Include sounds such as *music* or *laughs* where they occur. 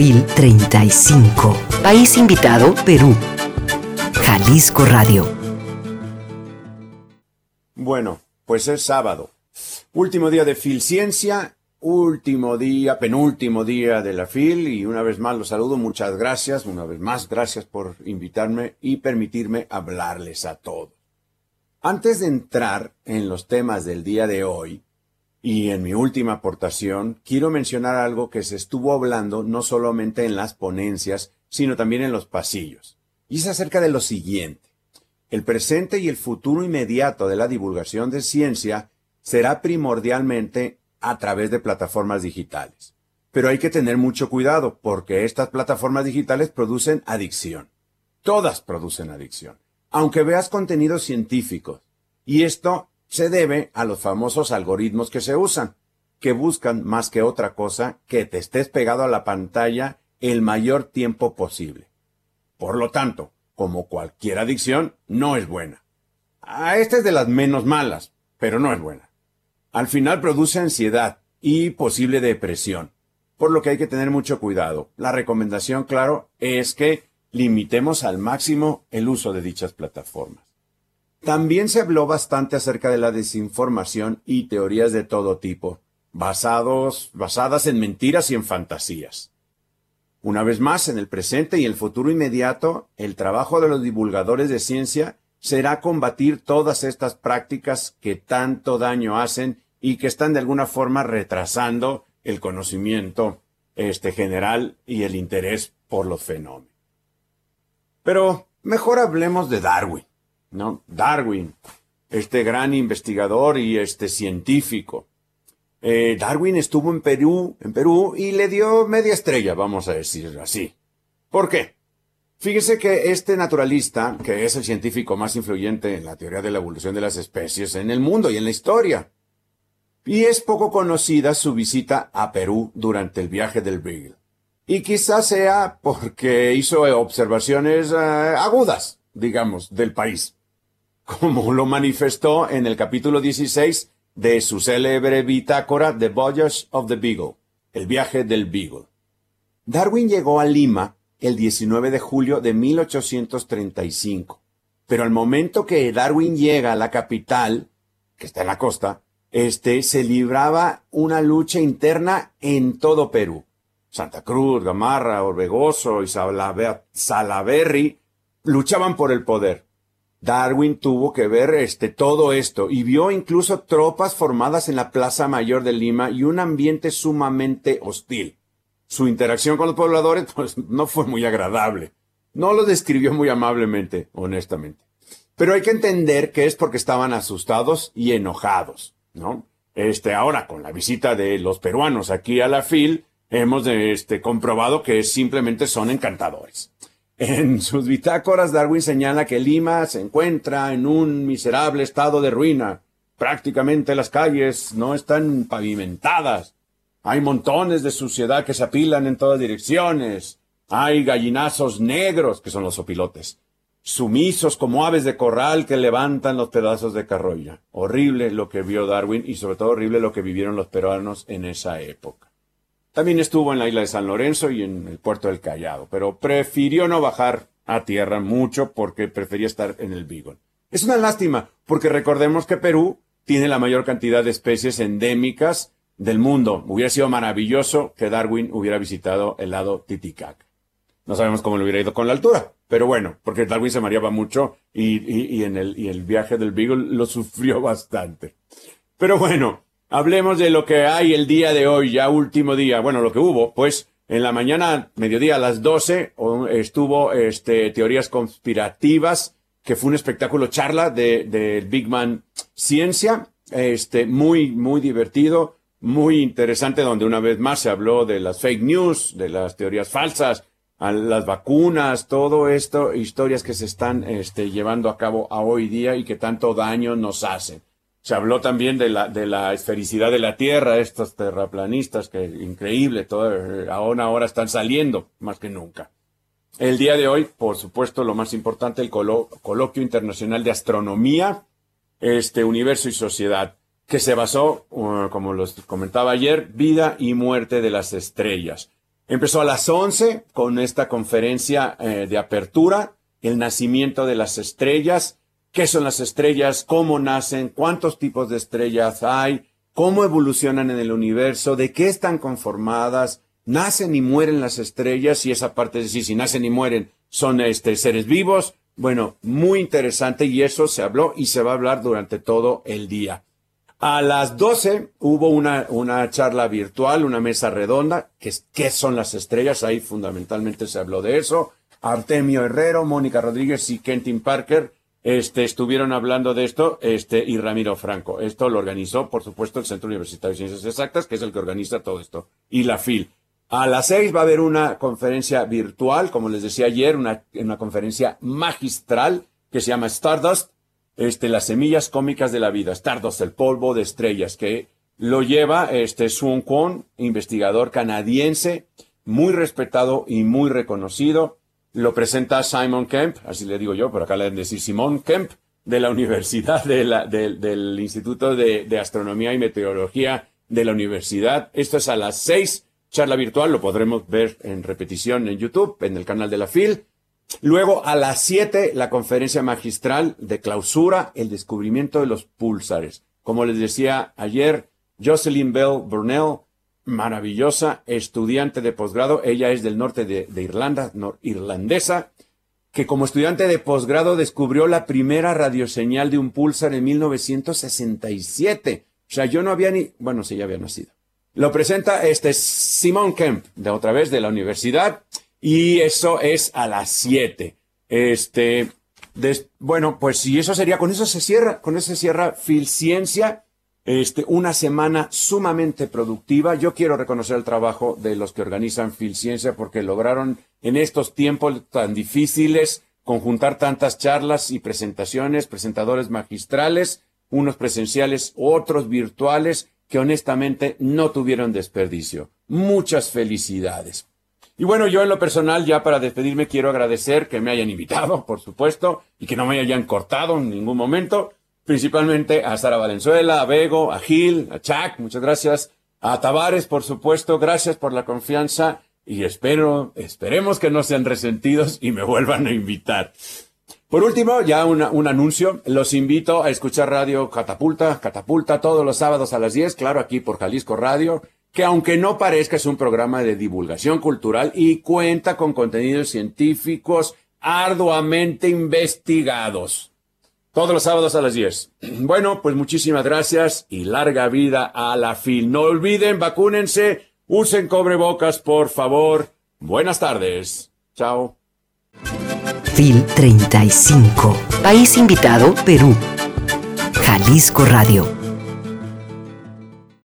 FIL 35. País invitado, Perú. Jalisco Radio. Bueno, pues es sábado. Último día de Filciencia, último día, penúltimo día de la FIL y una vez más los saludo. Muchas gracias, una vez más gracias por invitarme y permitirme hablarles a todos. Antes de entrar en los temas del día de hoy, y en mi última aportación, quiero mencionar algo que se estuvo hablando no solamente en las ponencias, sino también en los pasillos. Y es acerca de lo siguiente. El presente y el futuro inmediato de la divulgación de ciencia será primordialmente a través de plataformas digitales. Pero hay que tener mucho cuidado porque estas plataformas digitales producen adicción. Todas producen adicción. Aunque veas contenidos científicos. Y esto se debe a los famosos algoritmos que se usan, que buscan más que otra cosa que te estés pegado a la pantalla el mayor tiempo posible. Por lo tanto, como cualquier adicción, no es buena. A esta es de las menos malas, pero no es buena. Al final produce ansiedad y posible depresión, por lo que hay que tener mucho cuidado. La recomendación, claro, es que limitemos al máximo el uso de dichas plataformas. También se habló bastante acerca de la desinformación y teorías de todo tipo, basados, basadas en mentiras y en fantasías. Una vez más, en el presente y el futuro inmediato, el trabajo de los divulgadores de ciencia será combatir todas estas prácticas que tanto daño hacen y que están de alguna forma retrasando el conocimiento este general y el interés por los fenómenos. Pero mejor hablemos de Darwin. ¿No? Darwin, este gran investigador y este científico. Eh, Darwin estuvo en Perú, en Perú, y le dio media estrella, vamos a decir así. ¿Por qué? Fíjese que este naturalista, que es el científico más influyente en la teoría de la evolución de las especies en el mundo y en la historia, y es poco conocida su visita a Perú durante el viaje del Beagle. Y quizás sea porque hizo observaciones eh, agudas, digamos, del país como lo manifestó en el capítulo 16 de su célebre bitácora The Voyage of the Beagle, el viaje del Beagle. Darwin llegó a Lima el 19 de julio de 1835, pero al momento que Darwin llega a la capital, que está en la costa, este se libraba una lucha interna en todo Perú. Santa Cruz, Gamarra, Orbegoso y Salaberry luchaban por el poder. Darwin tuvo que ver este todo esto y vio incluso tropas formadas en la Plaza Mayor de Lima y un ambiente sumamente hostil. Su interacción con los pobladores *laughs* pues no fue muy agradable. No lo describió muy amablemente, honestamente. Pero hay que entender que es porque estaban asustados y enojados, ¿no? Este, ahora con la visita de los peruanos aquí a la FIL, hemos este, comprobado que simplemente son encantadores. En sus bitácoras, Darwin señala que Lima se encuentra en un miserable estado de ruina. Prácticamente las calles no están pavimentadas. Hay montones de suciedad que se apilan en todas direcciones. Hay gallinazos negros, que son los opilotes, sumisos como aves de corral que levantan los pedazos de carroya. Horrible lo que vio Darwin y sobre todo horrible lo que vivieron los peruanos en esa época. También estuvo en la isla de San Lorenzo y en el puerto del Callao, pero prefirió no bajar a tierra mucho porque prefería estar en el Beagle. Es una lástima, porque recordemos que Perú tiene la mayor cantidad de especies endémicas del mundo. Hubiera sido maravilloso que Darwin hubiera visitado el lado Titicaca. No sabemos cómo le hubiera ido con la altura, pero bueno, porque Darwin se mareaba mucho y, en el, y el viaje del Beagle lo sufrió *laughs* bastante. Pero bueno, Hablemos de lo que hay el día de hoy, ya último día. Bueno, lo que hubo, pues en la mañana, mediodía a las 12, estuvo este, Teorías Conspirativas, que fue un espectáculo charla de, de Big Man Ciencia, este, muy, muy divertido, muy interesante, donde una vez más se habló de las fake news, de las teorías falsas, a las vacunas, todo esto, historias que se están este, llevando a cabo a hoy día y que tanto daño nos hacen. Se habló también de la, esfericidad de la Tierra, estos terraplanistas que increíble, todo, aún ahora están saliendo más que nunca. El día de hoy, por supuesto, lo más importante, el coloquio internacional de astronomía, este universo y sociedad, que se basó, uh, como los comentaba ayer, vida y muerte de las estrellas. Empezó a las 11 con esta conferencia eh, de apertura, el nacimiento de las estrellas, qué son las estrellas, cómo nacen, cuántos tipos de estrellas hay, cómo evolucionan en el universo, de qué están conformadas, nacen y mueren las estrellas y esa parte de decir si nacen y mueren son este, seres vivos. Bueno, muy interesante y eso se habló y se va a hablar durante todo el día. A las 12 hubo una, una charla virtual, una mesa redonda, que es qué son las estrellas, ahí fundamentalmente se habló de eso. Artemio Herrero, Mónica Rodríguez y Kentin Parker este, estuvieron hablando de esto, este, y Ramiro Franco. Esto lo organizó, por supuesto, el Centro Universitario de Ciencias Exactas, que es el que organiza todo esto, y la FIL. A las seis va a haber una conferencia virtual, como les decía ayer, una, una conferencia magistral que se llama Stardust, este, las semillas cómicas de la vida, Stardust, el polvo de estrellas, que lo lleva este Sun Kwon, investigador canadiense, muy respetado y muy reconocido. Lo presenta Simon Kemp, así le digo yo, pero acá le deben decir Simon Kemp, de la Universidad, del Instituto de, de, Astronomía y Meteorología de la Universidad. Esto es a las seis, charla virtual, lo podremos ver en repetición en YouTube, en el canal de la FIL. Luego a las siete, la conferencia magistral de clausura, el descubrimiento de los pulsares. Como les decía ayer, Jocelyn Bell Burnell, maravillosa estudiante de posgrado. Ella es del norte de, Irlanda, irlandesa, que como estudiante de posgrado descubrió la primera radioseñal de un pulsar en 1967. O sea, yo no había ni, bueno, sí, ya había nacido. Lo presenta este Simon Kemp, de otra vez de la universidad, y eso es a las 7. Este, bueno, pues si eso sería, con eso se cierra, con eso se cierra Filciencia este, una semana sumamente productiva. Yo quiero reconocer el trabajo de los que organizan Filciencia porque lograron en estos tiempos tan difíciles conjuntar tantas charlas y presentaciones, presentadores magistrales, unos presenciales, otros virtuales, que honestamente no tuvieron desperdicio. Muchas felicidades. Y bueno, yo en lo personal, ya para despedirme, quiero agradecer que me hayan invitado, *laughs* por supuesto, y que no me hayan cortado en ningún momento principalmente a Sara Valenzuela, a Bego, a Gil, a Chuck, muchas gracias, a Tavares, por supuesto, gracias por la confianza y espero, esperemos que no sean resentidos y me vuelvan a invitar. Por último, ya un anuncio, los invito a escuchar Radio Catapulta, Catapulta todos los sábados a las 10, claro, aquí por Jalisco Radio, que aunque no parezca es un programa de divulgación cultural y cuenta con contenidos científicos arduamente investigados. Todos los sábados a las 10. *clears throat* Bueno, pues muchísimas gracias y larga vida a la FIL. No olviden, vacúnense, usen cobrebocas, por favor. Buenas tardes. Chao. FIL 35. País invitado, Perú. Jalisco Radio